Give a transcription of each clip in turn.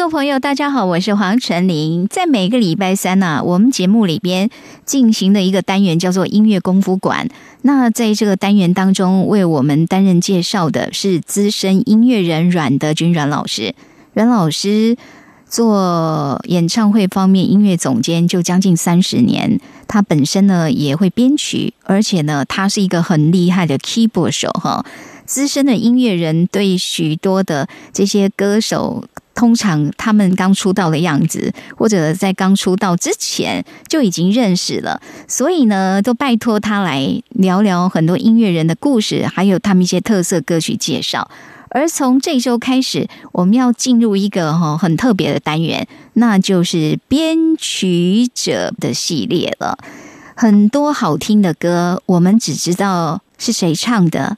各位朋友，大家好，我是黄晨林。在每个礼拜三呢、我们节目里边进行的一个单元叫做音乐功夫馆。那在这个单元当中，为我们担任介绍的是资深音乐人阮德军阮老师。阮老师做演唱会方面音乐总监就将近三十年，他本身呢也会编曲，而且呢他是一个很厉害的 keyboard 手哈。资深的音乐人对许多的这些歌手，通常他们刚出道的样子，或者在刚出道之前就已经认识了，所以呢，都拜托他来聊聊很多音乐人的故事，还有他们一些特色歌曲介绍。而从这周开始，我们要进入一个哈很特别的单元，那就是编曲者的系列了。很多好听的歌，我们只知道是谁唱的，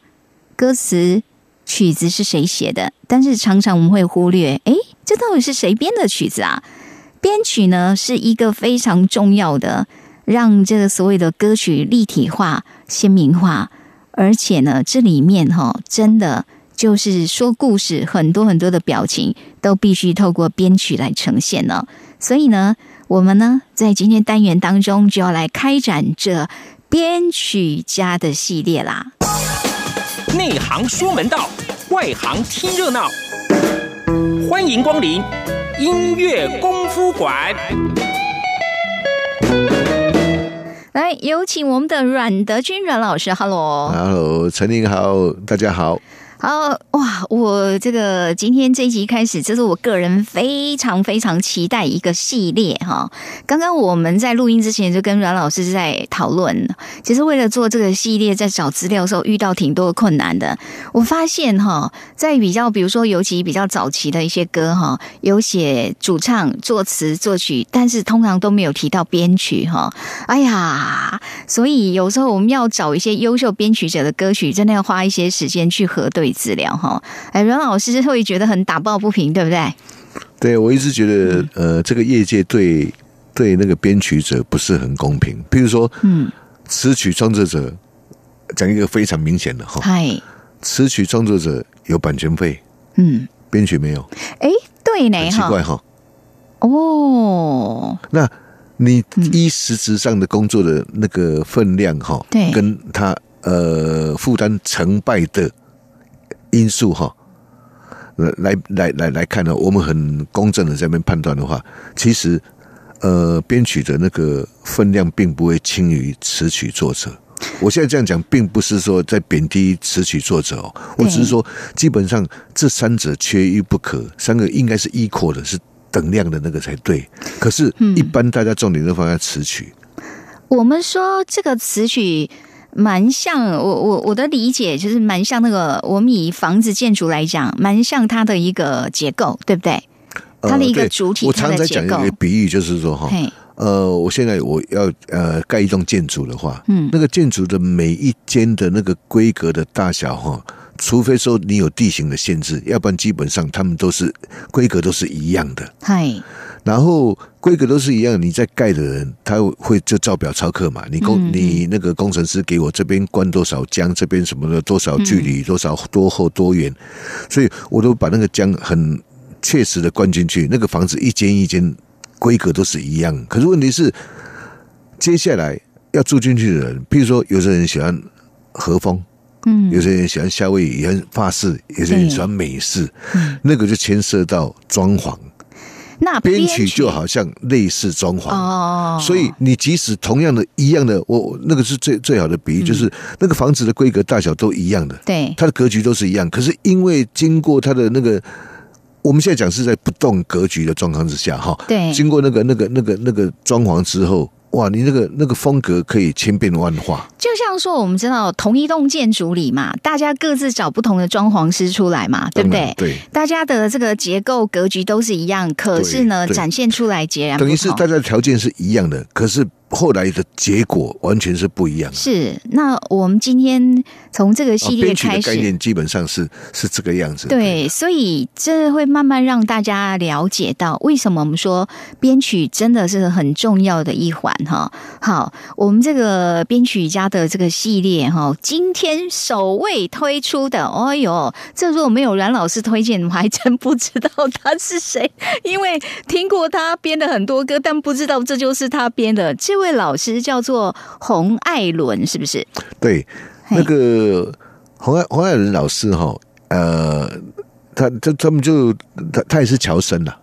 歌词、曲子是谁写的，但是常常我们会忽略，诶，这到底是谁编的曲子啊？编曲呢是一个非常重要的，让这个所谓的歌曲立体化、鲜明化，而且呢，这里面哈、真的就是说故事，很多很多的表情都必须透过编曲来呈现呢。所以呢，我们呢在今天单元当中就要来开展这编曲家的系列啦。内行说门道，外行听热闹。欢迎光临音乐功夫馆。来，有请我们的阮德军阮老师，Hello。Hello，陈林好，大家好。好哇！我这个今天这一集开始，这是我个人非常非常期待一个系列哈。刚刚我们在录音之前就跟阮老师在讨论，其实为了做这个系列，在找资料的时候遇到挺多困难的。我发现哈，在比较比如说尤其比较早期的一些歌哈，有写主唱、作词、作曲，但是通常都没有提到编曲哈。哎呀，所以有时候我们要找一些优秀编曲者的歌曲，真的要花一些时间去核对资料哈。哎，阮老师会觉得很打抱不平，对不对？对我一直觉得，呃，这个业界对对那个编曲者不是很公平。譬如说，嗯，词曲创作者讲一个非常明显的哈，嗨，词曲创作者有版权费，嗯，编曲没有，哎，对呢奇怪哈。哦，那你依实质上的工作的那个分量哈，对跟他呃负担成败的因素哈，来来来来来看呢，我们很公正的在那边判断的话，其实呃编曲的那个分量并不会轻于词曲作者。我现在这样讲，并不是说在贬低词曲作者哦，我只是说，基本上这三者缺一不可，三个应该是 equal 的，是等量的那个才对。可是，一般大家重点都放在词曲，我们说这个词曲蛮像我我我的理解就是蛮像那个我们以房子建筑来讲，蛮像它的一个结构，对不对？它的一个主体，我常在讲一，个比喻，就是说哈，呃，我现在我要呃盖一栋建筑的话，嗯。那个建筑的每一间的那个规格的大小哈，除非说你有地形的限制，要不然基本上他们都是规格都是一样的。嗨，然后规格都是一样，你在盖的人他会就照表操课嘛。你工、嗯你那个工程师给我这边灌多少浆，这边什么的多少距离，多少多厚多远，所以我都把那个浆很确实的灌进去。那个房子一间一间规格都是一样，可是问题是，接下来要住进去的人，譬如说有些人喜欢和风。嗯，有些人喜欢夏威夷，喜欢法式，有些人喜欢美式，嗯那个就牵涉到装潢。那编曲就好像类似装潢，哦，所以你即使同样的一样的，我我那个是最最好的比喻，就是那个房子的规格大小都一样的，对，它的格局都是一样，可是因为经过它的那个。我们现在讲是在不动格局的状况之下，哈，对。经过那个、那个、那个、那个装潢之后，哇，你那个那个风格可以千变万化，就像说，我们知道同一栋建筑里嘛，大家各自找不同的装潢师出来嘛，对不对？对，大家的这个结构格局都是一样，可是呢，展现出来截然不同。等于是大家的条件是一样的，可是后来的结果完全是不一样的。是。那我们今天从这个啊系列开始，概念基本上是是这个样子。对，所以这会慢慢让大家了解到为什么我们说编曲真的是很重要的一环哈。好，我们这个编曲家的这个系列哈，今天首位推出的，哎呦，这如果没有阮老师推荐，我还真不知道他是谁，因为听过他编的很多歌，但不知道这就是他编的。这位老师叫做洪爱伦，是不是？对，那个洪爱洪爱伦老师哈，呃，他他他们就他他也是乔生啦，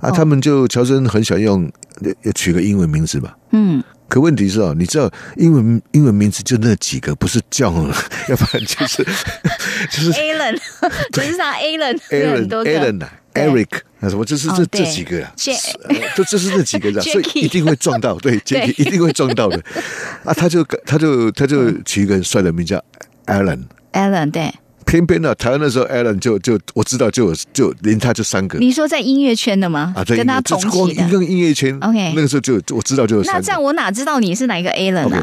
啊，哦。他们就乔生很喜欢用要取个英文名字嘛。嗯，可问题是哦，你知道英文英文名字就那几个，不是 John，要不然就是 就是 Alan，就是他 Alan 有很 Aaron 多个。Aaron 啊。对，Eric 那什么，就是这哦这几个啊就就是那几个 的，所以一定会撞到，对对，Jackie 一定会撞到的。啊，他就他就他就取一个很帅的名叫 Alan。Alan 对。偏偏呢，台湾的时候 Alan 就就我知道就有就连他就三个。你说在音乐圈的吗？啊，对，跟他同光期的。一个音乐圈 OK 那个时候就我知道就有三个。那这样我哪知道你是哪一个 Alan 啊？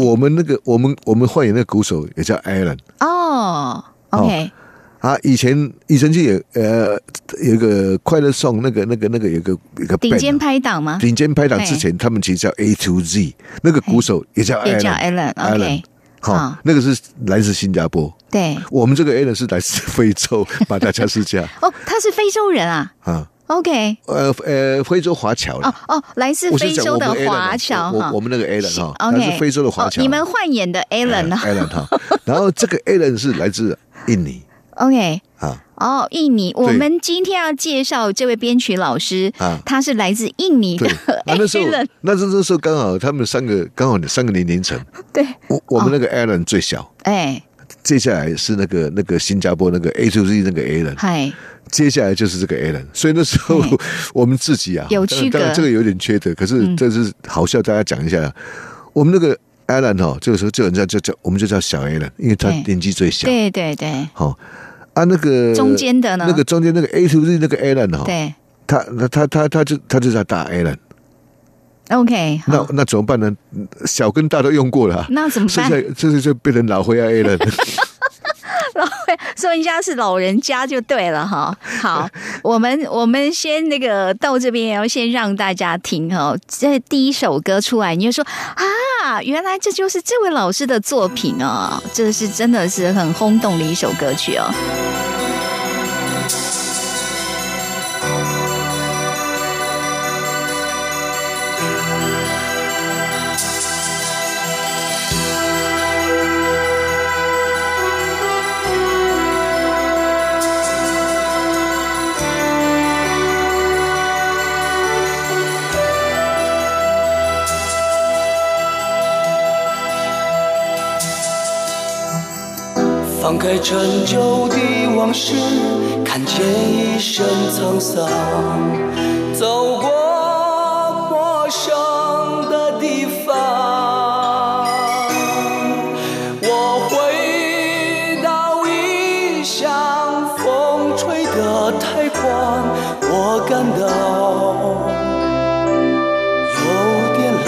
我们那个我们我们换演那个鼓手也叫 Alan 哦，OK，啊，以前以前就有呃有一个快乐颂那个那个那个有个有个顶尖啊。拍档吗？顶尖拍档之前，他们其实叫 A to Z，那个鼓手也叫也叫 Alan。Alan，OK，好好，那个是来自新加坡，对，我们这个 Alan 是来自非洲马达加斯加。哦，他是非洲人啊？啊，，OK，呃呃，非洲华侨哦哦，来自非洲的 Alan 啊华侨哈。我们那个 Alan 哈，他 OK，是非洲的华侨。哦你们换演的 Alan 啊。Alan 哈，然后这个 Alan 是来自印尼，OK，啊。哦，印尼，我们今天要介绍这位编曲老师，啊，他是来自印尼的对，那 那时候那这这时候刚好他们三个刚好三个年龄层，对，我我们那个 Alan 最小，哎，接下来是那个那个新加坡那个 A to Z 那个 Alan，嗨，接下来就是这个 Alan，所以那时候我们自己啊，有区隔当然这个有点缺德，可是嗯。这是好笑，大家讲一下，我们那个 Alan 哈，这个时候就有人家就叫我们就叫小 Alan，因为他年纪最小，对对对。好啊，那个中间的呢那个中间那个 A to Z 那个 Alan 哈，对他那他他他就他就在打 Alan，，OK，那，那怎么办呢？小跟大都用过了啊，那怎么办？剩下这是就变成老灰啊 Alan。说人家是老人家就对了哈。好，我们我们先那个到这边要先让大家听哈，这第一首歌出来，你就说啊，原来这就是这位老师的作品哦，这是真的是很轰动的一首歌曲哦。放开陈旧的往事，看见一身沧桑，走过陌生的地方。我回到异乡，风吹得太狂，我感到有点凉。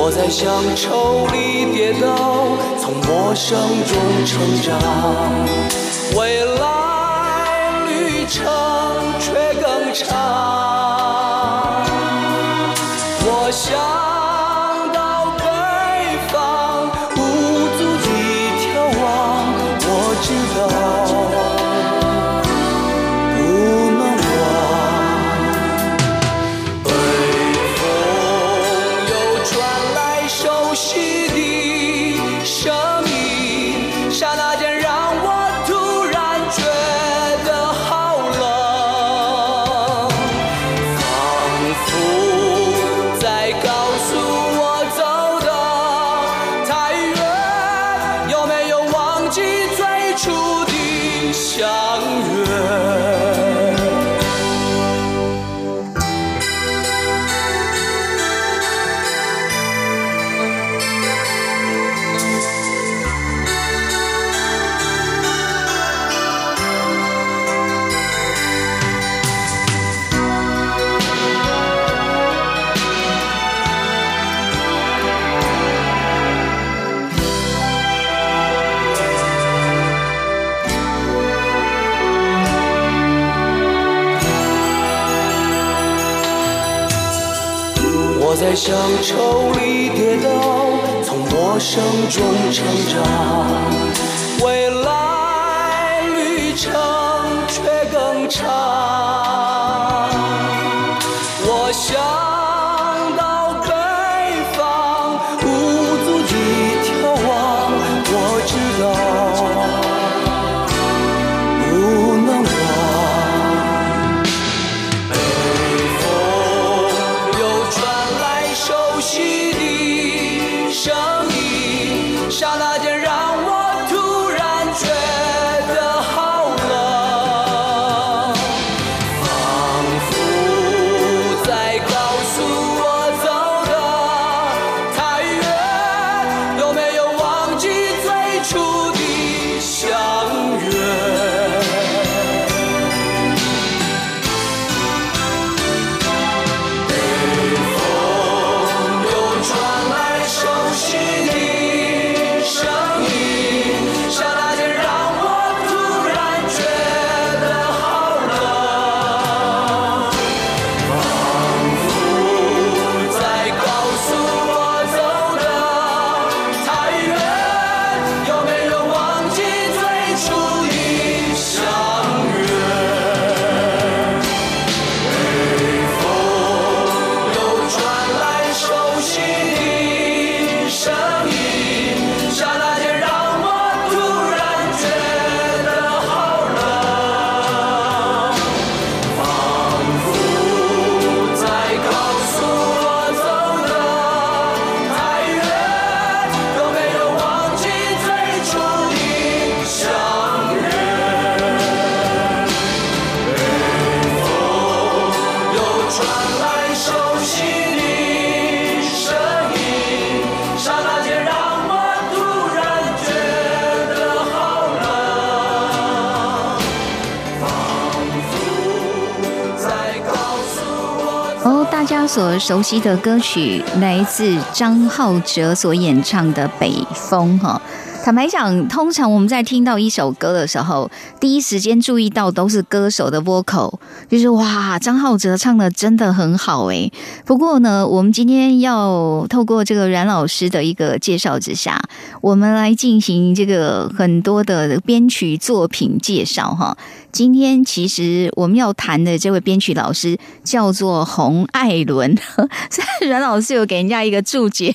我在乡愁里都，从陌生中成长，未来旅程却更长。抽离跌倒，从陌生中成长，熟悉的歌曲来自张浩哲所演唱的《北风》哈。坦白讲，通常我们在听到一首歌的时候，第一时间注意到都是歌手的 vocal，就是哇，张浩哲唱的真的很好诶。不过呢，我们今天要透过这个阮老师的一个介绍之下，我们来进行这个很多的编曲作品介绍哈。今天其实我们要谈的这位编曲老师叫做洪艾伦，虽然阮老师有给人家一个注解，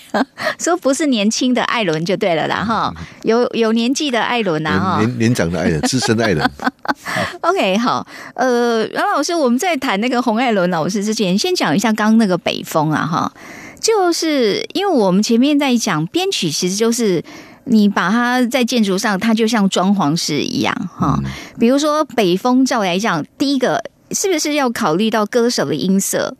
说不是年轻的艾伦就对了啦哈，有有年纪的艾伦呐哈。年年长的爱人，资深的爱人，OK，好，呃，阮老师，我们在谈那个洪艾伦老师之前，先讲一下刚刚那个北风啊，哈，就是因为我们前面在讲编曲，其实就是你把它在建筑上，它就像装潢师一样，哈。比如说北风，照来讲，第一个是不是要考虑到歌手的音色？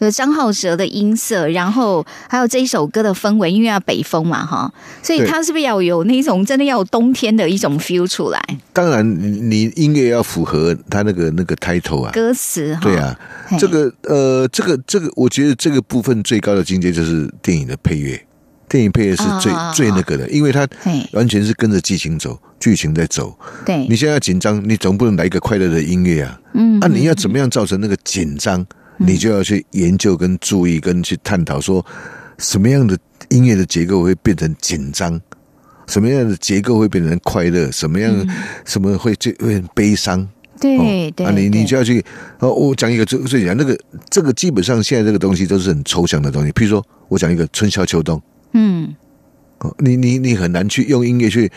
呃，张浩哲的音色，然后还有这一首歌的氛围，因为要北风嘛，哈，所以对它是不是要有那种真的要有冬天的一种 feel 出来？当然你你音乐要符合他那个那个 title 啊，歌词哈，对啊，嘿这个呃，这个这个，我觉得这个部分最高的境界就是电影的配乐，电影配乐是最、啊最那个的，因为它完全是跟着剧情走，剧情在走。对，你现在紧张，你总不能来一个快乐的音乐啊，嗯啊，你要怎么样造成那个紧张？你就要去研究、跟注意、跟去探讨，说什么样的音乐的结构会变成紧张，什么样的结构会变成快乐，什么样、什么会最会很悲伤。对哦对，啊，你你就要去哦。我讲一个最最讲那个这个基本上现在这个东西都是很抽象的东西。譬如说我讲一个春夏秋冬嗯哦，你你你很难去用音乐去。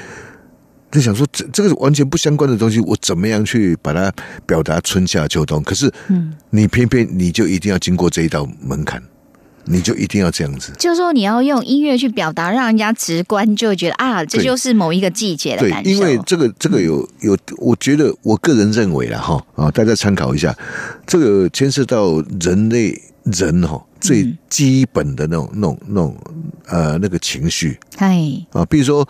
就想说这这个完全不相关的东西，我怎么样去把它表达春夏秋冬？可是，嗯，你偏偏你就一定要经过这一道门槛，你就一定要这样子。就是说你要用音乐去表达，让人家直观就会觉得啊，这就是某一个季节的感，受。因为这个这个有有，我觉得我个人认为啦哈啊，大家参考一下，这个牵涉到人类人哈最基本的那种那种那种呃那个情绪哎，啊，比如说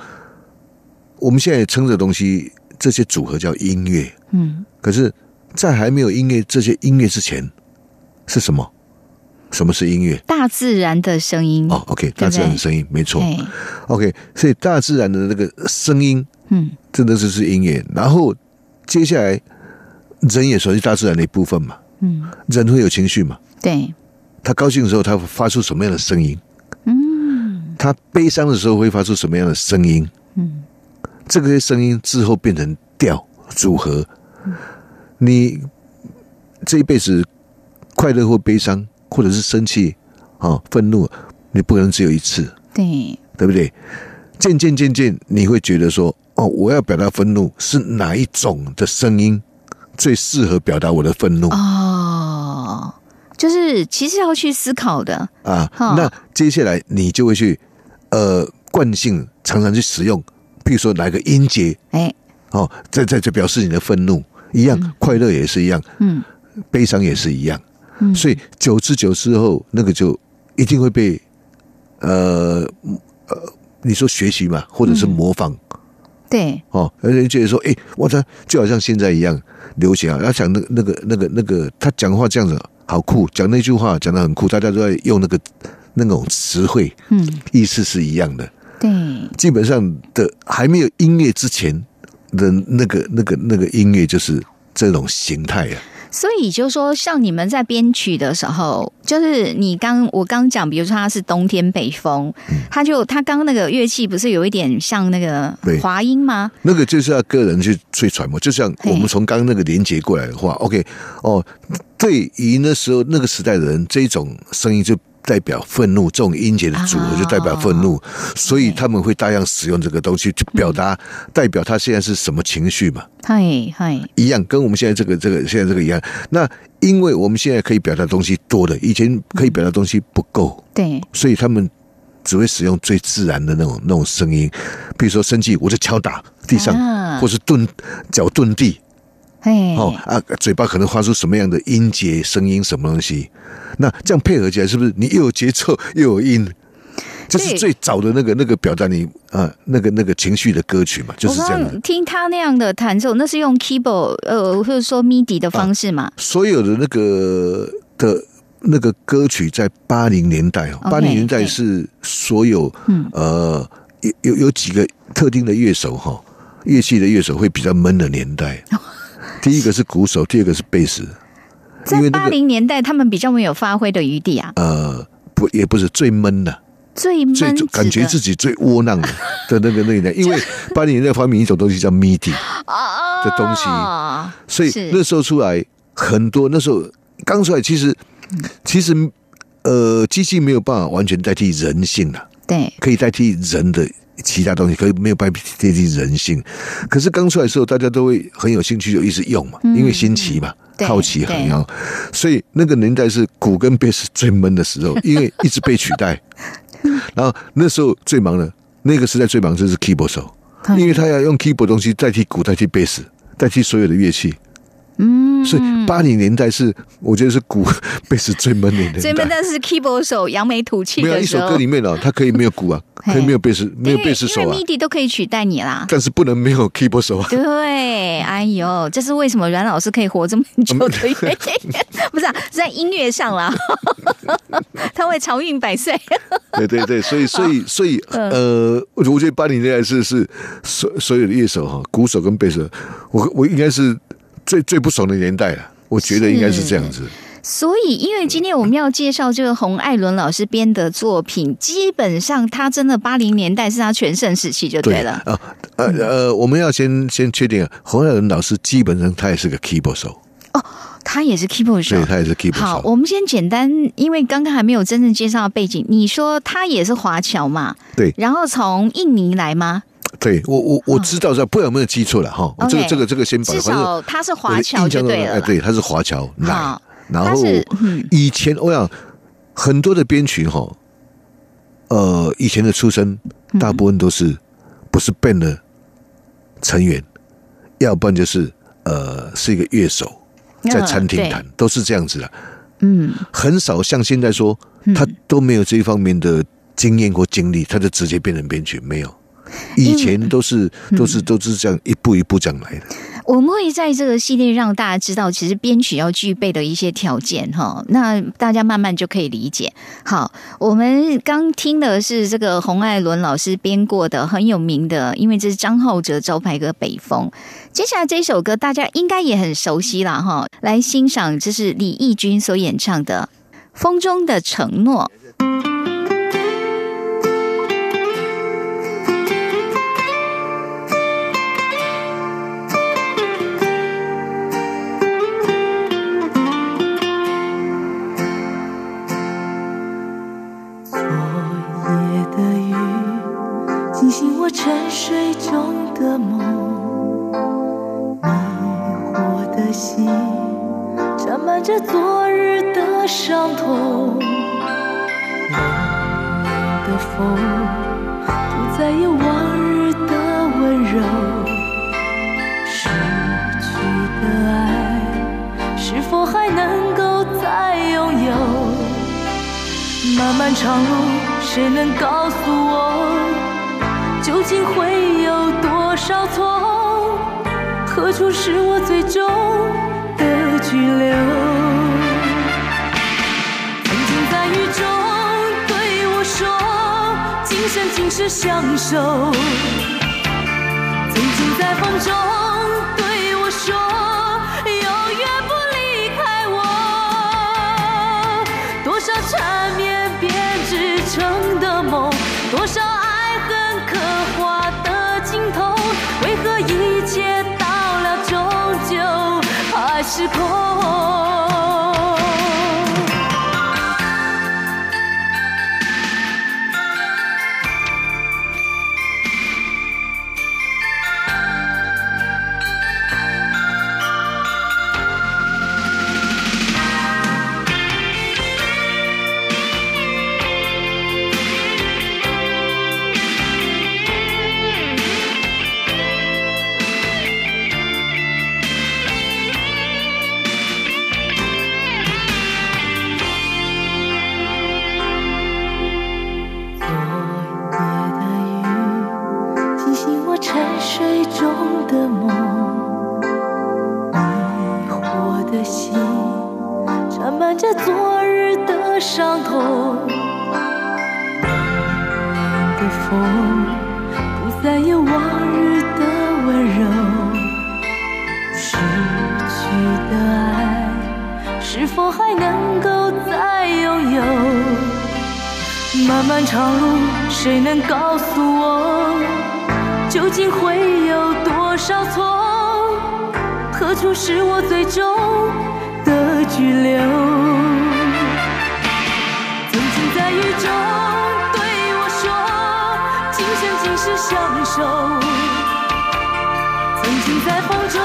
我们现在称这东西这些组合叫音乐，嗯，可是，在还没有音乐这些音乐之前是什么？什么是音乐？大自然的声音哦，OK，大自然的声音，没错。OK，所以大自然的那个声音，嗯，真的就是音乐。然后接下来，人也属于大自然的一部分嘛，嗯，人会有情绪嘛，对，他高兴的时候，他会发出什么样的声音？嗯，他悲伤的时候会发出什么样的声音？嗯，这个声音之后变成调组合。你这一辈子快乐或悲伤，或者是生气啊、愤怒，你不可能只有一次，对，对不对？渐渐渐渐，你会觉得说，哦，我要表达愤怒是哪一种的声音最适合表达我的愤怒？哦，就是其实要去思考的，啊，哈那接下来你就会去呃惯性常常去使用，譬如说来个音节哎，哦，在在这表示你的愤怒一样，快乐也是一样，嗯，悲伤也是一样，所以久之久之后，那个就一定会被呃呃，你说学习嘛，或者是模仿。对，哦，而且觉得说，哎，我操，就好像现在一样流行啊。他讲那个那个那个那个，他讲话这样子好酷，讲那句话讲的很酷，大家都在用那个那种词汇，嗯，意思是一样的。对，基本上的还没有音乐之前的那个那个那个音乐，就是这种形态啊。所以就是说，像你们在编曲的时候，就是你刚我刚讲，比如说它是冬天北风，它就它刚那个乐器不是有一点像那个对滑音吗？那个就是要个人去去揣摩，就像我们从刚刚那个连接过来的话，OK，哦，对于那时候那个时代的人，这种声音就代表愤怒，这种音节的组合就代表愤怒，所以他们会大量使用这个东西去表达，代表他现在是什么情绪嘛，嗨嗨，一样，跟我们现在这个这个现在这个一样。那因为我们现在可以表达东西多了，以前可以表达东西不够，对，所以他们只会使用最自然的那种那种声音，比如说生气，我就敲打地上，啊。或是顿脚顿地，嘿，哦啊，嘴巴可能发出什么样的音节、声音，什么东西？那这样配合起来，是不是你又有节奏又有音？这是最早的那个那个表达你啊那个那个情绪的歌曲嘛，就是我这样听他那样的弹奏，那是用 keyboard 呃，或者说 MIDI 的方式嘛？所有的那个的那个歌曲，在八零年代哦，八零年代是所有嗯呃有有有几个特定的乐手哈，乐器的乐手会比较闷的年代。第一个是鼓手，第二个是贝斯，在八零年代，他们比较没有发挥的余地啊，呃不也不是最闷的，最闷最感觉自己最窝囊的的那个那一代，因为八零年代发明一种东西叫 MIDI，啊的东西。所以那时候出来很多，那时候刚出来，其实其实呃，机器没有办法完全代替人性的，对可以代替人的其他东西，可以没有办法代替人性。可是刚出来的时候，大家都会很有兴趣，就一直用嘛，因为新奇嘛，好奇很对要，所以那个年代是鼓跟贝斯最闷的时候，因为一直被取代。然后那时候最忙的，那个时代最忙就是 keyboard 手，嗯因为他要用 keyboard 东西代替鼓，代替贝斯，代替所有的乐器。嗯，所以八零年代是我觉得是鼓贝斯最闷的年代。最闷的是 keyboard 手扬眉吐气没有一首歌里面哦，它可以没有鼓啊，可以没有贝斯，没有贝斯手啊因为，MIDI 都可以取代你啦。但是不能没有 keyboard 手啊。对，哎呦，这是为什么阮老师可以活这么久的原因，不是、啊、是在音乐上啦，他会长命百岁。对对对，所以所以 所以嗯呃，我我觉得八零年代是是所所有的乐手哈，鼓手跟贝斯手，我我应该是最最不爽的年代了。我觉得应该是这样子。所以，因为今天我们要介绍这个洪艾伦老师编的作品，基本上他真的八零年代是他全盛时期就对了。啊呃呃，我们要先 先确定，洪爱伦老师基本上他也是个 keyboard 手，哦他也是 keyboard 手对。他也是 keyboard 手好，我们先简单，因为刚刚还没有真正介绍背景。你说他也是华侨嘛？对然后从印尼来吗？对，我我我知道，这不知道有没有记错了哈。这个这个这个先把至少他是华侨就对了哎。对，他是华侨来，然后以前我想很多的编曲哈，呃，以前的出身嗯。大部分都是不是 band 的成员，要不然就是呃是一个乐手在餐厅弹，都是这样子的，嗯，很少像现在说他都没有这一方面的经验或经历，他就直接变成编曲，没有。以前都是嗯都是都是这样一步一步这样来的。我们会在这个系列让大家知道，其实编曲要具备的一些条件哈，那大家慢慢就可以理解。好，我们刚听的是这个洪爱伦老师编过的很有名的，因为这是张浩哲招牌歌《北风》。接下来这首歌大家应该也很熟悉了哈，来欣赏，这是李翊君所演唱的《风中的承诺》。我沉睡中的梦，迷惑的心沾满着昨日的伤痛。冷冷的风不再有往日的温柔，失去的爱是否还能够再拥有？漫漫长路，谁能告诉我，究竟会有多少错？何处是我最终的居留？曾经在雨中对我说，今生今世相守。曾经在风中的心沾满着昨日的伤痛。冷冷的风不再有往日的温柔，失去的爱是否还能够再拥有？漫漫长路，谁能告诉我，究竟会有多少错？何处是我最终的居留？曾经在雨中对我说，今生今世相守。曾经在风中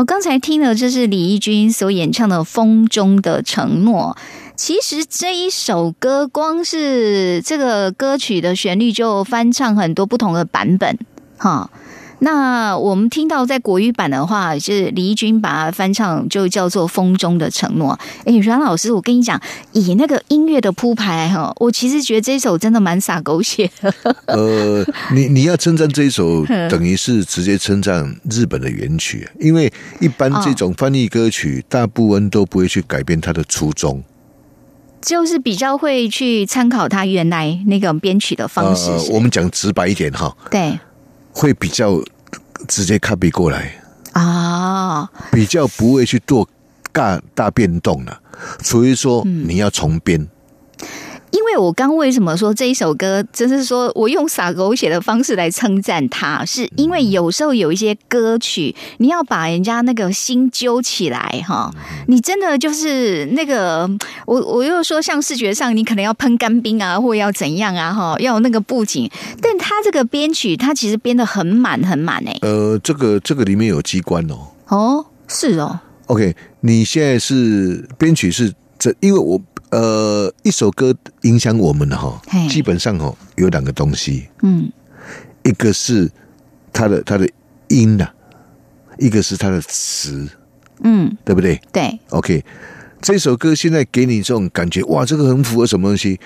我，刚才听了这是李翊君所演唱的《风中的承诺》。其实这一首歌，光是这个歌曲的旋律就翻唱很多不同的版本，哈。那我们听到在国语版的话，是李翊君把它翻唱，就叫做《风中的承诺》。哎，阮老师，我跟你讲，以那个音乐的铺排哈，我其实觉得这首真的蛮洒狗血的。呃，你你要称赞这一首，等于是直接称赞日本的原曲，因为一般这种翻译歌曲，大部分都不会去改变它的初衷。就是比较会去参考他原来那个编曲的方式。呃，我们讲直白一点哈，对，会比较直接 copy 过来啊，比较不会去做大大变动了。所以说你要重编。因为我刚为什么说这一首歌，就是说我用撒狗血的方式来称赞它，是因为有时候有一些歌曲，你要把人家那个心揪起来哈，你真的就是那个，我我又说像视觉上，你可能要喷干冰啊，或要怎样啊哈，要有那个布景，但他这个编曲，他其实编的很满很满哎。呃，这个这个里面有机关哦。哦，是哦。OK，你现在是编曲是这，因为我。呃，一首歌影响我们的哈，基本上哦有两个东西，嗯，一个是它的它的音呐，一个是它的词，嗯，对不对？对，OK，这首歌现在给你这种感觉，哇，这个很符合什么东西？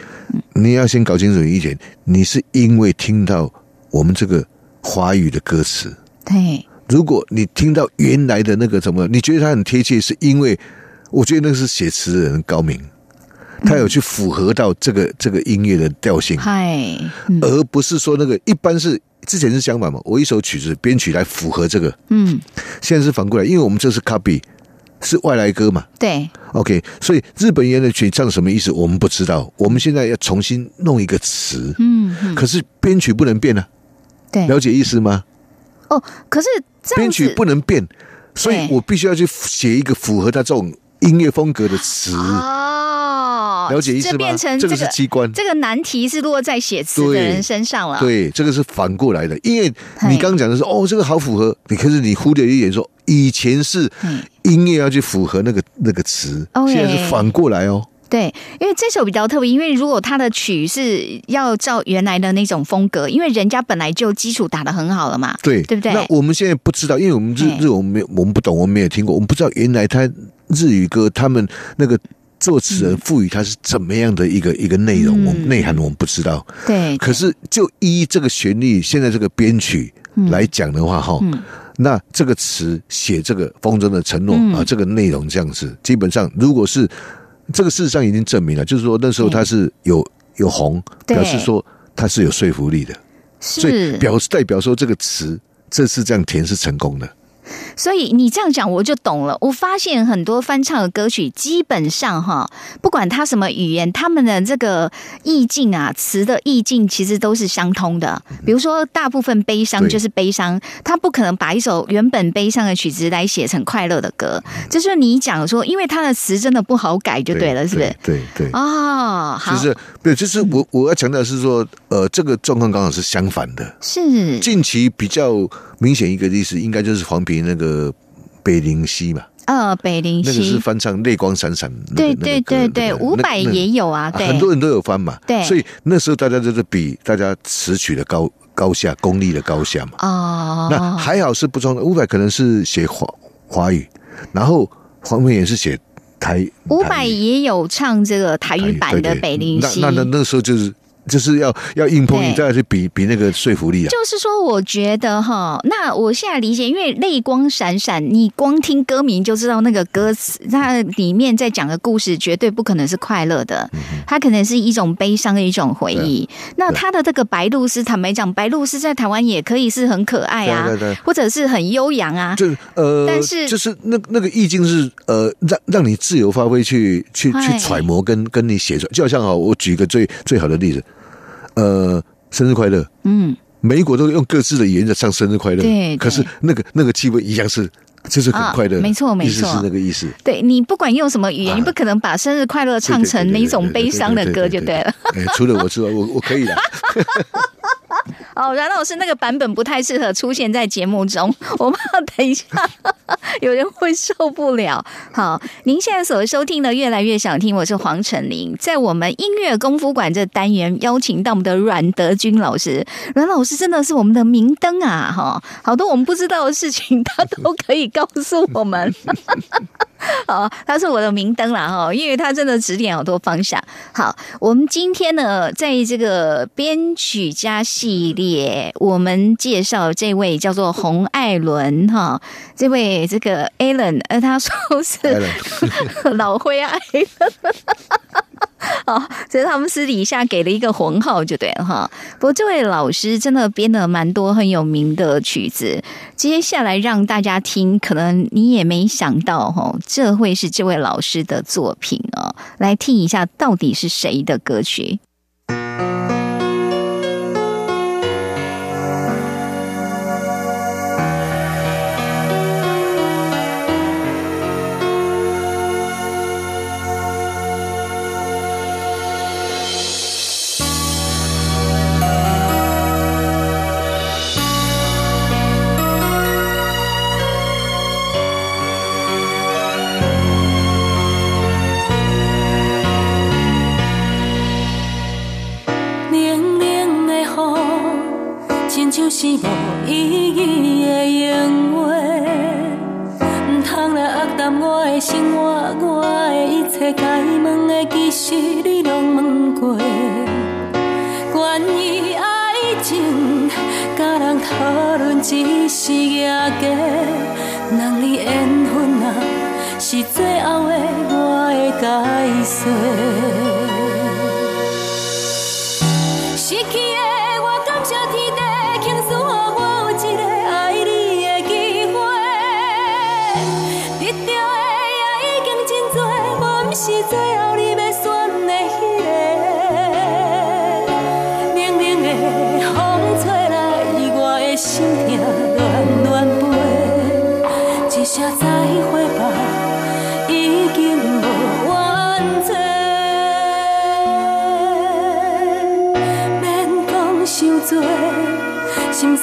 你要先搞清楚一点，你是因为听到我们这个华语的歌词，对，如果你听到原来的那个什么，你觉得它很贴切，是因为我觉得那个是写词的人高明。他有去符合到这个这个音乐的调性，嗨，而不是说那个一般是之前是相反嘛。我一首曲子编曲来符合这个，嗯，现在是反过来，因为我们这是 copy，是外来歌嘛，对，OK，所以日本原的曲唱什么意思我们不知道，我们现在要重新弄一个词，嗯，可是编曲不能变啊，对，了解意思吗？哦，可是编曲不能变，所以我必须要去写一个符合他这种音乐风格的词了解意思吗？这个是机关，这个难题是落在写词的人身上了。对，这个是反过来的，因为你刚讲的是哦，这个好符合，你可是你忽略一点说，以前是音乐要去符合那个那个词，现在是反过来哦。对，因为这首比较特别，因为如果他的曲是要照原来的那种风格，因为人家本来就基础打的很好了嘛，对，对不对？那我们现在不知道，因为我们日日我们没有我们不懂，我们没有听过，我们不知道原来他日语歌他们那个。作词人赋予它是怎么样的一个一个内容，我们内涵我们不知道。对，可是就依这个旋律，现在这个编曲来讲的话，哈，那这个词写这个风筝的承诺啊，这个内容这样子，基本上如果是这个事实上已经证明了，就是说那时候它是有有红，表示说它是有说服力的，所以表示代表说这个词这次这样填是成功的。所以你这样讲我就懂了。我发现很多翻唱的歌曲，基本上哈，不管它什么语言，他们的这个意境啊，词的意境其实都是相通的。比如说，大部分悲伤就是悲伤，他不可能把一首原本悲伤的曲子来写成快乐的歌。就是你讲说，因为他的词真的不好改，就对了，是不是？对对哦，好，就是对，就是我我要强调是说，呃，这个状况刚好是相反的。是近期比较明显一个例子，应该就是黄平那个。呃，北灵溪嘛，呃，北灵溪。那个是翻唱《泪光闪闪》，对对对对，伍佰也有啊，对，很多人都有翻嘛，对，所以那时候大家就是比大家词曲的高高下，功力的高下嘛，哦，那还好是不装的，伍佰可能是写华华语，然后黄平也是写台，伍佰也有唱这个台语版的《北灵溪》，那那那时候就是。就是要要硬碰硬，再去比比那个说服力啊。就是说，我觉得哈，那我现在理解，因为泪光闪闪，你光听歌名就知道那个歌词，它里面在讲的故事绝对不可能是快乐的，它可能是一种悲伤的一种回忆。那他的这个白露丝，坦白讲，白露丝在台湾也可以是很可爱啊，或者是很悠扬啊。就呃，但是就是那那个意境是呃，让让你自由发挥，去去去揣摩，跟跟你写出来。就好像啊，我举一个最最好的例子。呃，生日快乐！嗯，每一国都用各自的语言在唱生日快乐，对，可是那个那个气氛一样是，就是很快乐，没错没错，是那个意思。对你不管用什么语言，你不可能把生日快乐唱成那种悲伤的歌就对了。除了我之外，我我可以的。哦，阮老师那个版本不太适合出现在节目中，我怕等一下 有人会受不了。好，您现在所收听的《越来越想听》，我是黄晨林，在我们音乐功夫馆这单元邀请到我们的阮德军老师，阮老师真的是我们的明灯啊！哈，好多我们不知道的事情，他都可以告诉我们。好，他是我的明灯啦哈，因为他真的指点好多方向。好，我们今天呢，在这个编曲家系列，我们介绍这位叫做洪艾伦哈，这位这个 Alan，呃，他说是 老灰啊 Alan。哦，所以他们私底下给了一个混号就对了哈。不过这位老师真的编了蛮多很有名的曲子，接下来让大家听，可能你也没想到哈，这会是这位老师的作品哦。来听一下，到底是谁的歌曲？是野价，人你缘分啊，是最后的我的解释。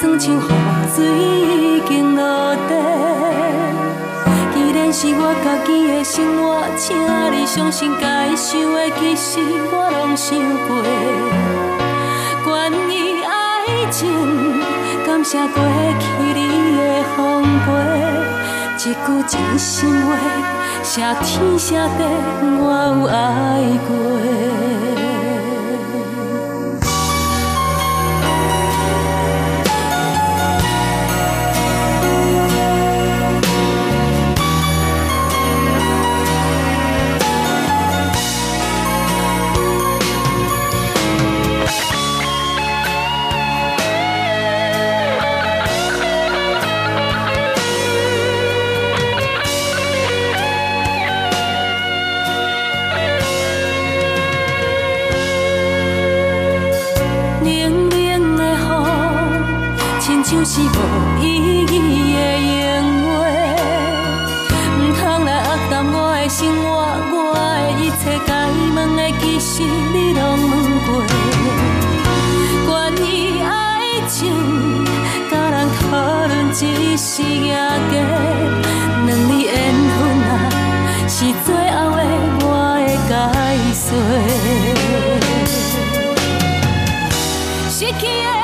心酸像雨水已经落地。既然是我家己的生活，请你相信该想的其实我拢想过。关于爱情，感谢过去你的风过。一句真心话，谢天谢地，我有爱过。亲像是无意义的闲话，毋通来恶淡我。的生活，我。的一切该问的，其实你拢问过。关于爱情，甲人讨论只是野价，两你缘分啊，是最后的我。的解说。失去的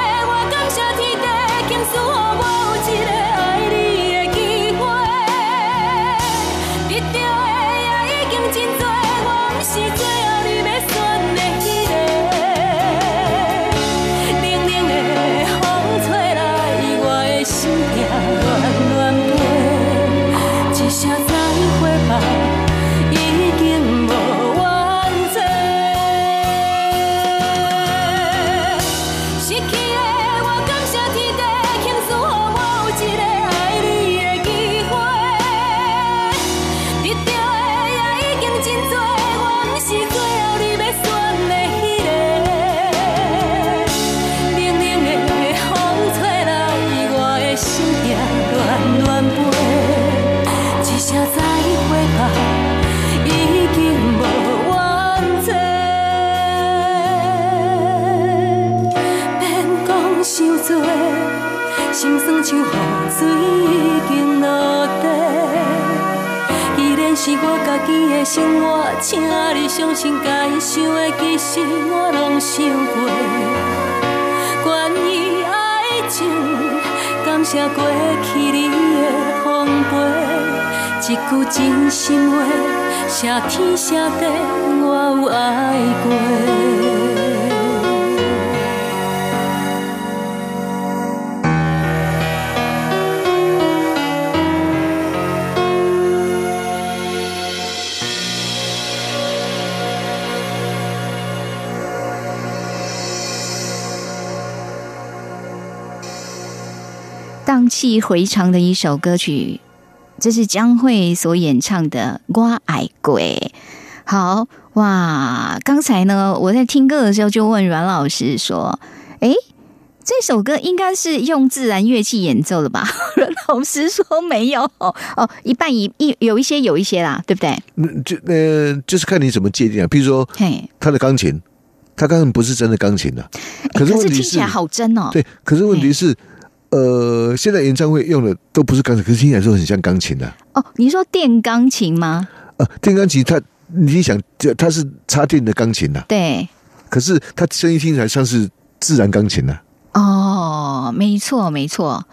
心酸像雨水已经落地。既然是我家己的生活，请你相信，该想的其实我拢想过。关于爱情，感谢过去你的奉陪，一句真心话，谢天谢地，我有爱过。荡气回肠的一首歌曲，这是江蕙所演唱的《我爱鬼》。好哇，刚才呢，我在听歌的时候就问阮老师说：“诶，这首歌应该是用自然乐器演奏的吧？” 阮老师说：“没有哦，一半一一有一些有一些啦，对不对嗯，就呃，就是看你怎么界定啊。比如说？”嘿，他的钢琴，他刚刚不是真的钢琴的、诶可是问题听起来好真哦。对，可是问题是，呃，现在演唱会用的都不是钢琴，可是听起来说很像钢琴的、哦，你说电钢琴吗？呃，电钢琴它，你想，它是插电的钢琴呐、对，可是它声音听起来像是自然钢琴呐、哦，没错没错。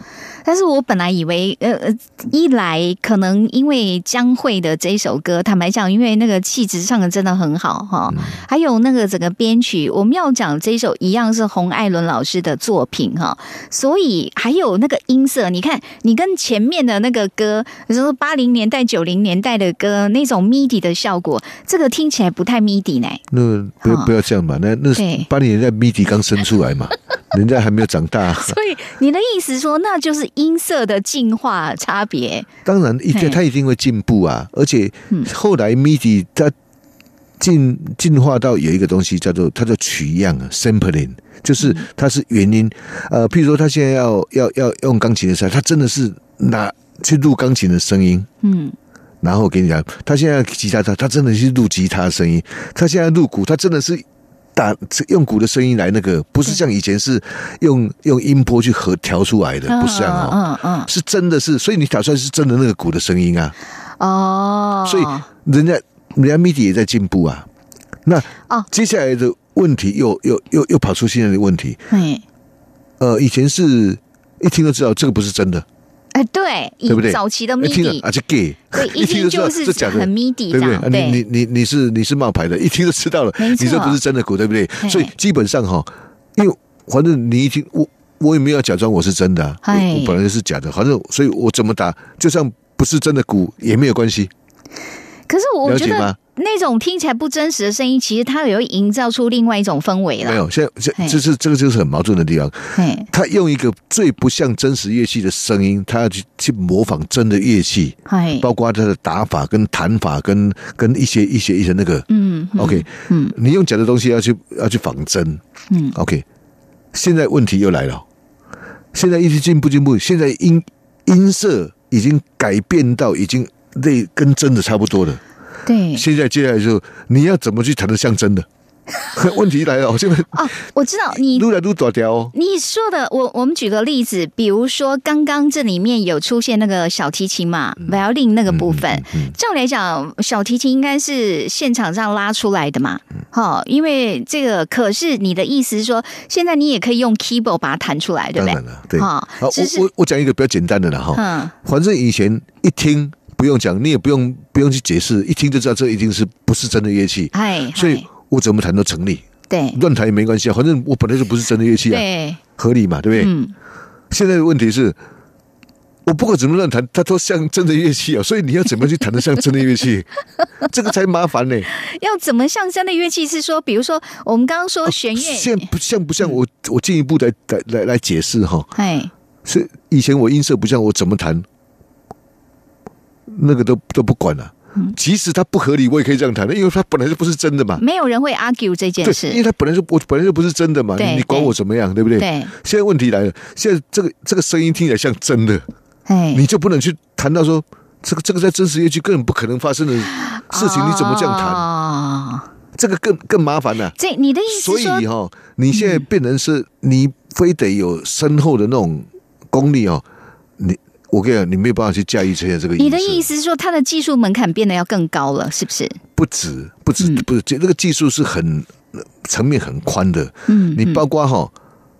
但是我本来以为，呃呃，一来可能因为江蕙的这一首歌，坦白讲，因为那个气质唱的真的很好哈，还有那个整个编曲，我们要讲这一首一样是洪艾伦老师的作品哈，所以还有那个音色，你看你跟前面的那个歌，比如说八零年代、九零年代的歌那种 MIDI 的效果，这个听起来不太 MIDI 呢。那不要哦不要这样嘛，那那是八零年代 MIDI 刚生出来嘛，人家还没有长大。所以你的意思说，那就是音色的进化差别。当然，一它一定会进步啊，而且嗯后来 MIDI 它进进化到有一个东西叫做它叫取样啊，sampling，就是嗯它是原因。呃，譬如说他现在要要要用钢琴的时候，他真的是拿去录钢琴的声音。嗯，然后给你讲，他现在吉他他他真的是录吉他的声音，他现在录鼓，他真的是打用鼓的声音来那个，不是像以前是用用音波去和调出来的，不是这样哦，嗯嗯是真的是，所以你打出来是真的那个鼓的声音啊，嗯，哦，所以人家人家 MIDI 也在进步啊，那哦。接下来的问题又又又又跑出现在的问题，嘿，呃，以前是一听就知道这个不是真的，哎，对，以对不对？早期的一听了 MIDI，啊就 gay，对，一听就知道就是这假的很 MIDI 对不对？样，啊、你你你你是你是冒牌的，一听就知道了，你这不是真的鼓，对不对？所以基本上哈，因为反正你一听我我也没有假装我是真的、啊，我我本来就是假的，反正所以我怎么打，就算不是真的鼓也没有关系，可是我觉得了解吗那种听起来不真实的声音，其实它也会营造出另外一种氛围了。没有。现在这这是这个就是很矛盾的地方，嘿，他用一个最不像真实乐器的声音，他要去去模仿真的乐器，嘿，包括他的打法跟弹法跟跟一些一些一些那个。嗯嗯 OK，嗯你用假的东西要去要去仿真，嗯，OK，现在问题又来了，现在一直进步进步，现在音音色已经改变到已经那跟真的差不多了。对。现在接下来就你要怎么去弹得像真的？问题来了，我现在哦，我知道你撸来撸短条哦。你说的，我我们举个例子，比如说刚刚这里面有出现那个小提琴嘛、violin 那个部分，照理来讲，小提琴应该是现场上拉出来的嘛，好、因为这个可是你的意思是说，现在你也可以用 keyboard 把它弹出来，对不对当然？了，对。好我我我讲一个比较简单的了哈。嗯，反正以前一听不用讲，你也不用不用去解释，一听就知道这一定是不是真的乐器，哎，所以我怎么弹都成立，对。乱弹也没关系啊。反正我本来就不是真的乐器啊，对，合理嘛，对不对？嗯，现在的问题是，我不管怎么乱弹，它都像真的乐器啊，所以你要怎么去弹得像真的乐器，这个才麻烦呢。要怎么像真的乐器？是说，比如说我们刚刚说弦乐，现在不像不像我我进一步来来来来解释哈，哎，是以前我音色不像，我怎么弹，那个都都不管了、即使它不合理，我也可以这样谈的，因为它本来就不是真的嘛。没有人会 argue 这件事，因为事，它本来就我本来就不是真的嘛，你你管我怎么样，对不对？对，现在问题来了，现在这个这个声音听起来像真的，哎，你就不能去谈到说这个这个在真实乐器根本不可能发生的事情，你怎么这样谈？哦这个更更麻烦了、这你的意思所以哈、你现在变成是你非得有深厚的那种功力哦，你我跟你讲，你没有办法去驾驭这些这个。你的意思是说，它的技术门槛变得要更高了，是不是？不止，不止，嗯不是，这这个技术是很呃层面很宽的。嗯，你嗯包括哈，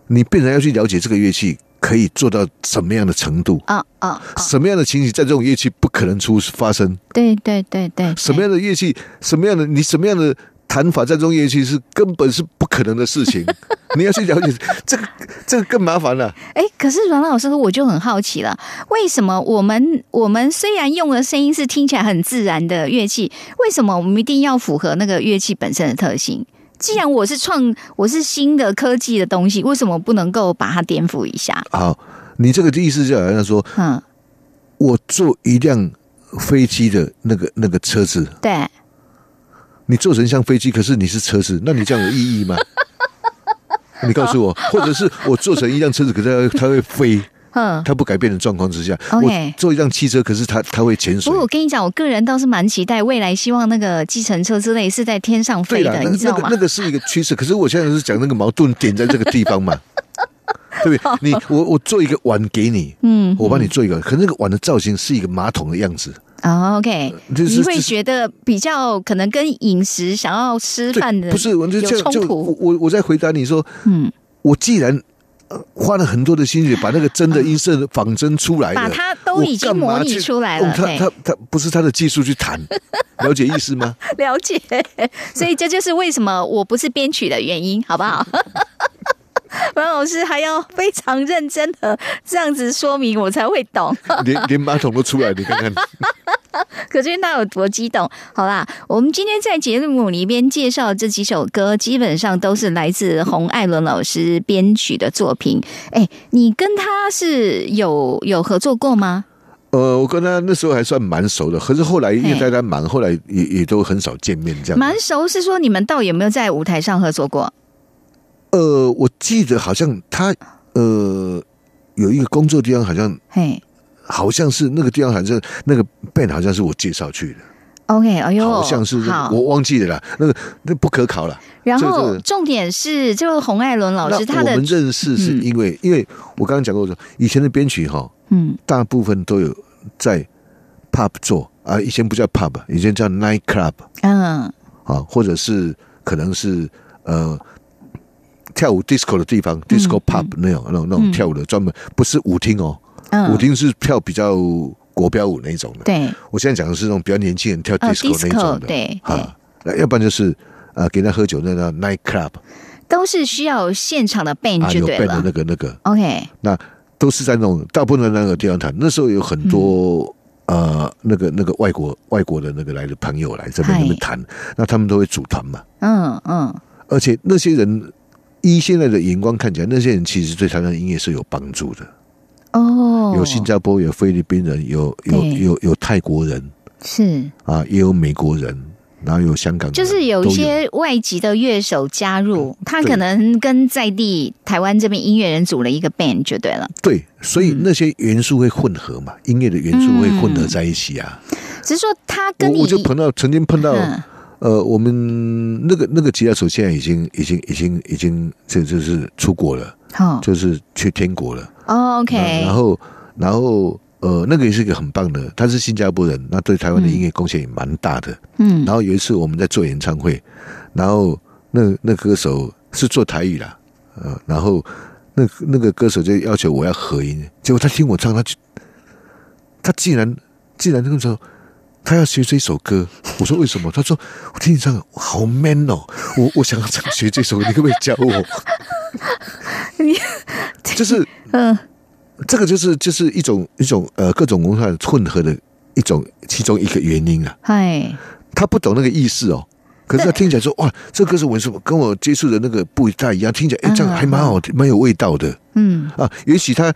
你变成要去了解这个乐器可以做到什么样的程度，啊啊，啊什么样的情形在这种乐器不可能出发生，对对对对，什么样的乐器，什么样的你什么样的弹法在这种乐器是根本是不可能的事情，你要去了解这个，这个更麻烦了。哎，可是阮老师，我就很好奇了，为什么我们我们虽然用的声音是听起来很自然的乐器，为什么我们一定要符合那个乐器本身的特性？既然我是创，我是新的科技的东西，为什么不能够把它颠覆一下？好，你这个意思就好像说嗯，我坐一辆飞机的那个那个车子，对，你做成像飞机，可是你是车子，那你这样有意义吗？你告诉我，或者是我做成一辆车子，可是它它会飞，嗯。它不改变的状况之下，OK 我做一辆汽车，可是它它会潜水不过。我跟你讲，我个人倒是蛮期待未来，希望那个计程车之类是在天上飞的，，对了那你知道吗？那个那个是一个趋势，可是我现在是讲那个矛盾点在这个地方嘛，对不对？你我我做一个碗给你，嗯，我帮你做一个，可是那个碗的造型是一个马桶的样子，哦，OK，就是你会觉得比较可能跟饮食想要吃饭的，不是？我就有这样就我冲突，我我在回答你说，嗯，我既然呃花了很多的心血把那个真的音色仿真出来了，把它都已经模拟出来了他他他不是他的技术去弹，了解意思吗？了解，所以这就是为什么我不是编曲的原因，好不好？阮老师还要非常认真的这样子说明，我才会懂。连连马桶都出来，你看看。可见他有多激动。好啦，我们今天在节目里边介绍这几首歌，基本上都是来自洪艾伦老师编曲的作品。哎，你跟他是有有合作过吗？呃，我跟他那时候还算蛮熟的，可是后来因为大家忙，后来也也都很少见面这样。蛮熟，是说你们到有没有在舞台上合作过？呃，我记得好像他呃有一个工作地方，好像嘿。好像是那个地方，好像那个 band 好像是我介绍去的，，OK，哎呦，好像是好。我忘记了啦，那个那不可考了。然这个后重点是，这个洪艾伦老师他的我们认识是嗯。因为，因为我刚刚讲过说，以前的编曲哈，嗯。大部分都有在 pub 做啊，以前不叫 pub，以前叫 night club 嗯。啊，或者是可能是呃跳舞 disco 的地方、d i s c o pub 那种那种那种嗯。跳舞的专门不是舞厅哦，嗯，舞厅是跳比较国标舞那种的。对。我现在讲的是那种比较年轻人跳哦 disco 那 disco，种的，对啊，那要不然就是呃给人家喝酒那个 night club 都是需要现场的 band 啊，有就对 band 的了。那个那个，OK，那都是在那种大部分的那个地方谈。那时候有很多、呃那个那个外国外国的那个来的朋友来这边嗨。那边谈，那他们都会组团嘛。嗯嗯，而且那些人依现在的眼光看起来，那些人其实对台湾音乐是有帮助的。哦，有新加坡，有菲律宾人，有有有有泰国人是，啊，也有美国人，然后有香港，就是有一些外籍的乐手加入，他可能跟在地台湾这边音乐人组了一个 band 就对了。对，所以嗯那些元素会混合嘛，音乐的元素会混合在一起啊。只是说他跟我就碰到曾经碰到。嗯呃，我们那个那个吉他手现在已经已经已经已经这就是出国了，好就是去天国了。哦，OK，然后然后呃，那个也是一个很棒的，他是新加坡人，那对台湾的音乐贡献也蛮大的。嗯然后有一次我们在做演唱会，然后那那歌手是做台语啦，呃，然后那那个歌手就要求我要合音，结果他听我唱，他就他竟然竟然那个时候他要学这首歌，我说为什么？他说我听你唱好 man 哦，我我想要唱学这首歌，你可不可以教我？你就是嗯这个就是就是一种一种呃各种文化混合的一种其中一个原因啊。嗨，他不懂那个意思哦，可是他听起来说哇，这歌是我什么跟我接触的那个不太一样，听起来哎这样还蛮好听，蛮有味道的嗯啊。也许他，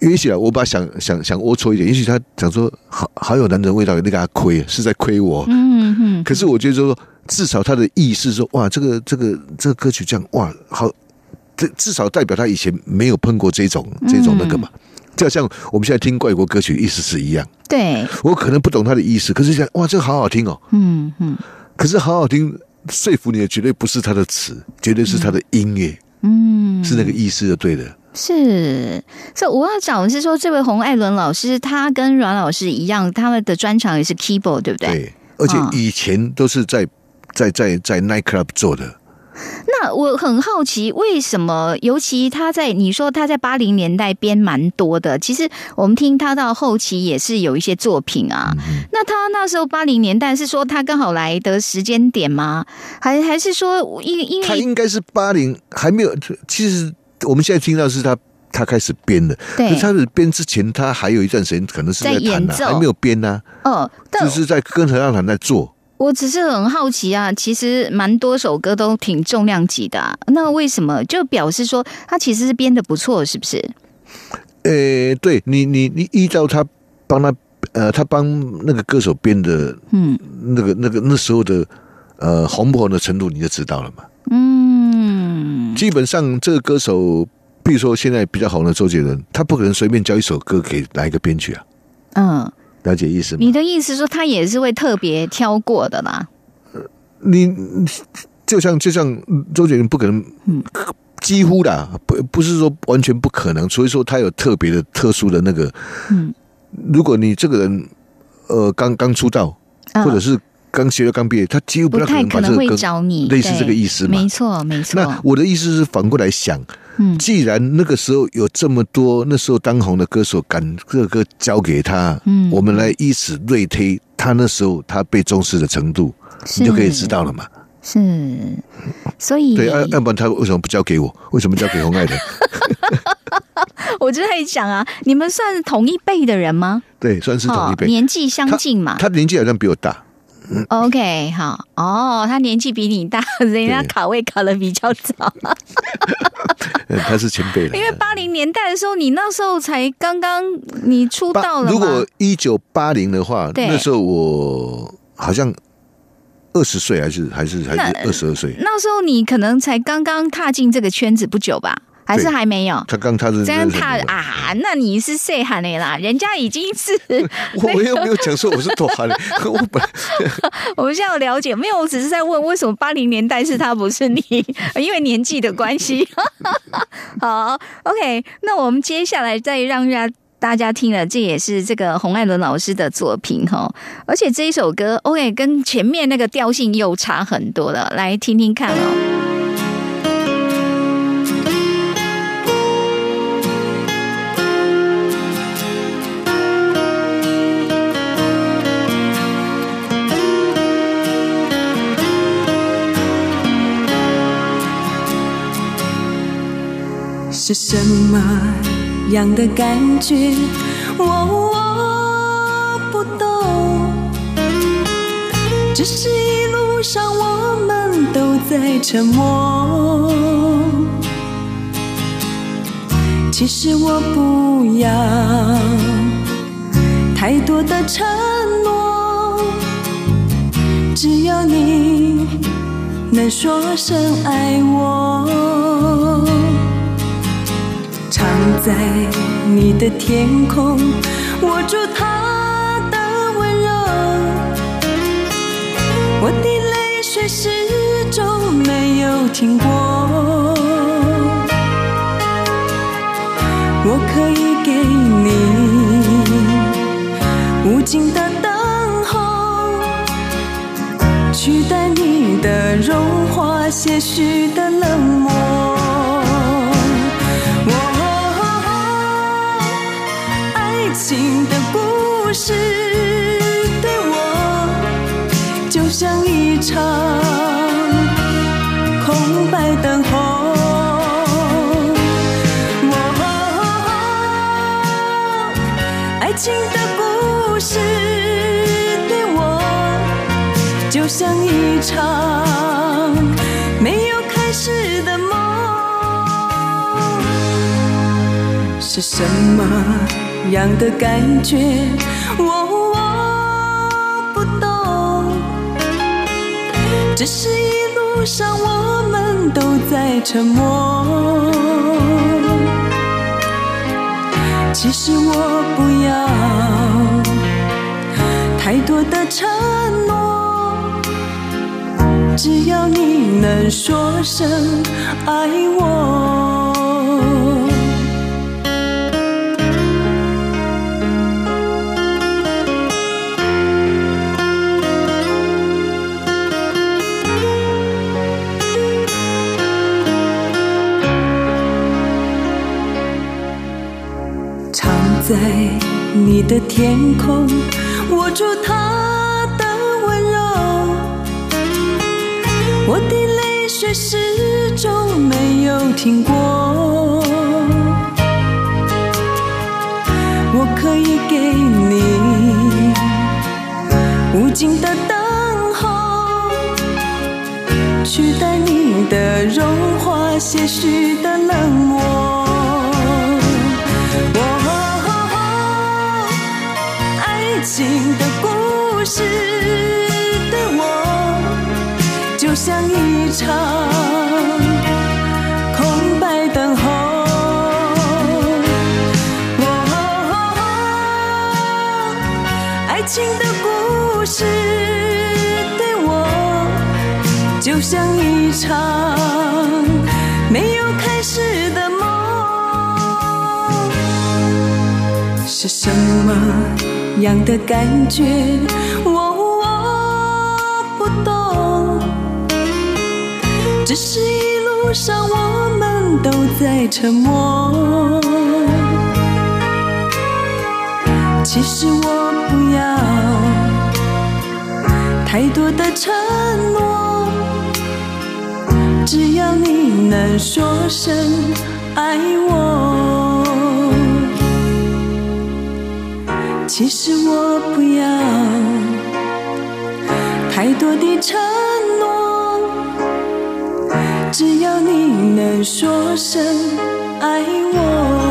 也许啊，我把想想想龌龊一点，也许他想说好好有男人味道，那个他亏是在亏我。嗯嗯，可是我觉得说，至少他的意思说哇，这个这个这个歌曲这样哇好，这至少代表他以前没有碰过这种这种那个嘛。就好像我们现在听外国歌曲，意思是一样。对，我可能不懂他的意思，可是想哇，这个好好听哦。嗯嗯可是好好听，说服你的绝对不是他的词，绝对是他的音乐。嗯，是那个意思就对了。是，所以我要讲的是说，这位洪艾伦老师，他跟阮老师一样，他们的专长也是 keyboard，对不对？对，而且嗯以前都是在在在在 night club 做的。那我很好奇，为什么？尤其他在你说他在八零年代编蛮多的，其实我们听他到后期也是有一些作品啊。那他那时候八零年代是说他刚好来的时间点吗？还还是说因因为他应该是八零还没有，其实我们现在听到是他他开始编的，对。可是他的编之前，他还有一段时间可能是在弹呢、演奏。还没有编呢、哦，就是在跟合唱团在做。我只是很好奇啊，其实蛮多首歌都挺重量级的、啊，那为什么？就表示说他其实是编的不错，是不是？呃，对你你你依照他帮他呃，他帮那个歌手编的嗯。那个那个那时候的呃红不红的程度，你就知道了嘛。嗯，基本上这个歌手，比如说现在比较红的周杰伦，他不可能随便交一首歌给哪一个编曲啊，嗯，了解意思吗？你的意思说他也是会特别挑过的啦？你你就像就像周杰伦不可能，嗯。几乎啦，不不是说完全不可能，所以说他有特别的特殊的那个，嗯，如果你这个人呃刚刚出道，嗯。或者是刚学校刚毕业，他几乎不太太可能会把这个歌找你，类似这个意思嘛没错，没错那。我的意思是反过来想，嗯既然那个时候有这么多那时候当红的歌手敢这个歌交给他，嗯我们来以此类推他那时候他被重视的程度，你就可以知道了嘛。是，所以对，要要不然他为什么不交给我？为什么交给红爱人？我就在想啊，你们算是同一辈的人吗？对，算是同一哦辈。年纪相近嘛。他年纪好像比我大，OK，好哦，他年纪比你大，人家对卡位卡的比较早。呃 他是前辈了。因为八零年代的时候，你那时候才刚刚你出道了。如果一九八零的话，对那时候我好像二十岁，还是还是还是二十二岁。那时候你可能才刚刚踏进这个圈子不久吧，还是对还没有？他刚他是这样踏那时候啊，那你是谁喊的啦？人家已经是，我我又没有讲说我是多韩，我本来 我们现在有了解没有？我只是在问为什么八零年代是他不是你，因为年纪的关系。好，OK，那我们接下来再让大家。大家听了，这也是这个洪爱伦老师的作品哈，而且这一首歌，OK，跟前面那个调性又差很多了，来听听看哦。是什么样的感觉？我不懂，只是一路上我们都在沉默。其实我不要太多的承诺，只要你能说声爱我。藏在你的天空，握住他的温柔。我的泪水始终没有停过。我可以给你无尽的等候，取代你的融化，些许的冷漠。场没有开始的梦。是什么样的感觉？我我不懂，只是一路上我们都在沉默。其实我不要太多的承诺，只要你能说声爱我。常在你的天空握住它却始终没有停过。我可以给你无尽的等候，取代你的融化，些许的冷漠。哦，爱情的故事像一场空白等候。哦，爱情的故事对我就像一场没有开始的梦。是什么样的感觉？是一路上我们都在沉默。其实我不要太多的承诺，只要你能说声爱我。其实我不要太多的承，只要你能说声爱我。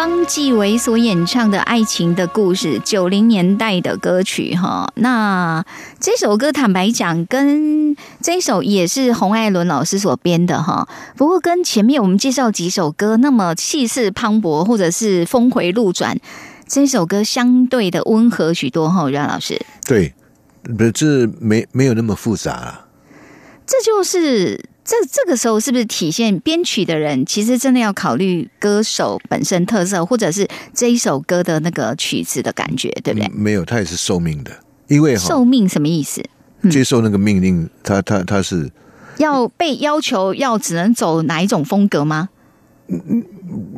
方季韦所演唱的《爱情的故事》，九零年代的歌曲哈。那这首歌坦白讲，跟这首也是洪爱伦老师所编的哈。不过跟前面我们介绍几首歌那么气势磅礴，或者是峰回路转，这首歌相对的温和许多哈。阮老师，对，不是这没没有那么复杂了。这就是这这个时候是不是体现编曲的人其实真的要考虑歌手本身特色，或者是这一首歌的那个曲子的感觉，对不对？嗯没有，他也是受命的，因为受命什么意思？接受那个命令，他他他是要被要求要只能走哪一种风格吗？嗯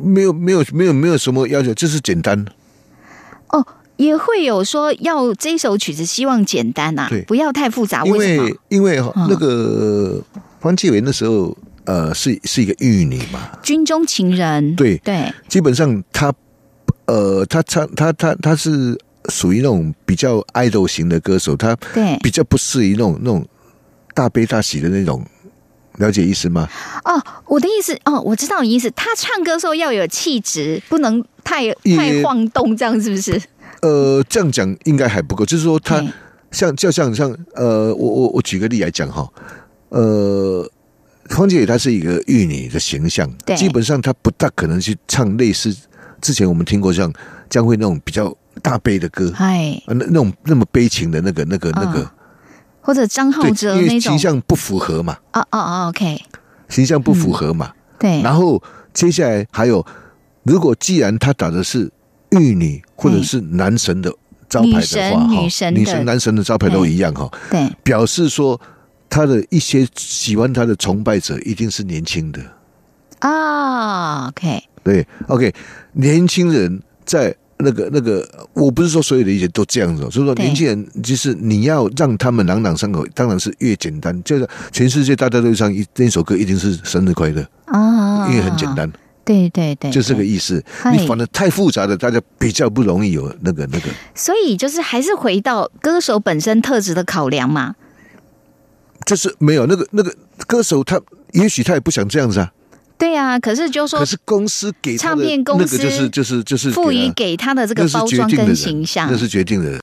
没有没有没有没有什么要求，就是简单。哦，也会有说要这首曲子希望简单啊对，不要太复杂。因为？因为那个方季韦那时候呃是是一个玉女嘛，军中情人，对对，基本上他呃他唱他他他是属于那种比较 idol 型的歌手，他对比较不适宜那种那种大悲大喜的那种，了解意思吗？哦，我的意思哦，我知道你意思。他唱歌的时候要有气质，不能太太晃动，这样是不是？呃，这样讲应该还不够，就是说他像就像像呃，我我我举个例来讲哈，呃，方姐她是一个玉女的形象对，基本上她不大可能去唱类似之前我们听过像江蕙那种比较大悲的歌，哎，啊，那那种那么悲情的那个那个那个嗯，或者张浩，哲那种因为形，象不符合嘛，哦哦哦，OK，形象不符合嘛。对，然后接下来还有，如果既然他打的是玉女或者是男神的招牌的话，哈女神女神、男神的招牌都一样哈，对，表示说他的一些喜欢他的崇拜者一定是年轻的。啊，OK，对，OK，年轻人在那个那个，我不是说所有的一切都这样子哦，所以说年轻人就是你要让他们朗朗上口，当然是越简单，就是全世界大家都唱一那首歌，一定是生日快乐，啊，因为很简，单，对对对，就这个意思。你反正太复杂的，大家比较不容易有那个那个。所以就是还是回到歌手本身特质的考量嘛。就是没有那个那个歌手他，也许他也不想这样子啊。对啊，可是就说可是公司给唱片公司那个就是就是就是赋予给他的这个包装跟形象那是决定的人。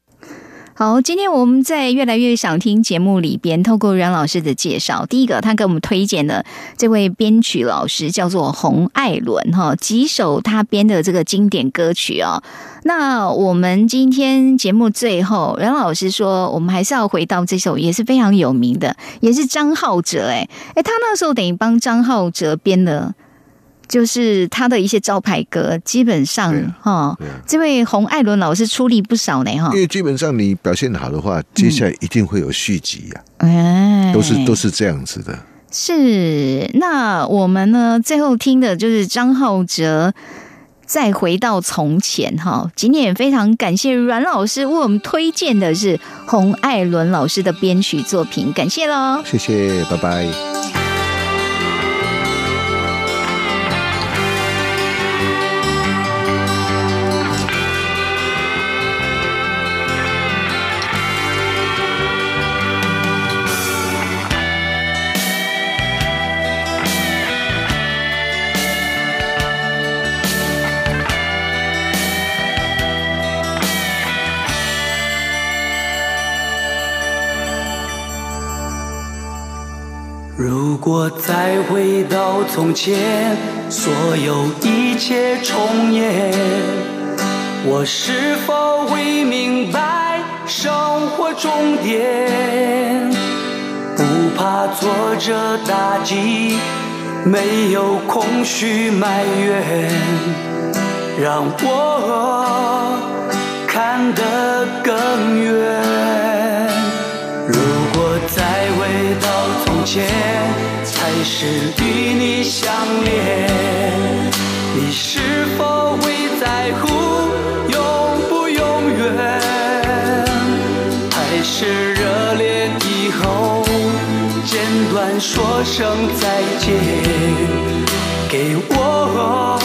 好，今天我们在越来越想听节目里边，透过阮老师的介绍，第一个他给我们推荐的这位编曲老师叫做洪爱伦哈，几首他编的这个经典歌曲哦。那我们今天节目最后，阮老师说，我们还是要回到这首也是非常有名的，也是张浩哲哎哎，他那时候等于帮张浩哲编的。就是他的一些招牌歌，基本上哈，这位洪艾伦老师出力不少呢哈。因为基本上你表现好的话，接下来一定会有续集呀，哎，都是都是这样子的。是，那我们呢最后听的就是张浩哲再回到从前哈。今天也非常感谢阮老师为我们推荐的是洪爱伦老师的编曲作品，感谢喽，谢谢，拜拜。如果再回到从前，所有一切重演，我是否会明白生活终点？不怕挫折打击，没有空虚埋怨，让我看得更远。如果再回到从前。还是与你相恋，你是否会在乎永不永远？还是热恋以后简短说声再见，给我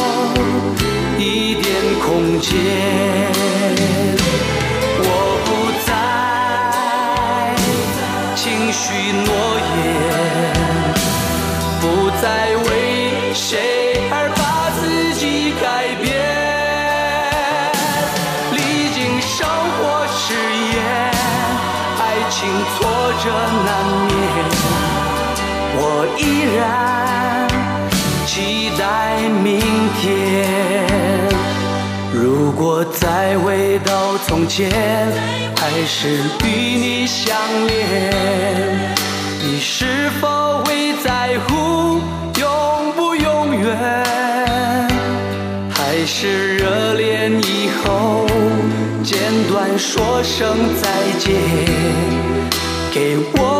一点空间。我不再轻许诺言。挫折难免，我依然期待明天。如果再回到从前，还是与你相恋，你是否会在乎永不永远？还是热恋以后，简短说声再见，给我。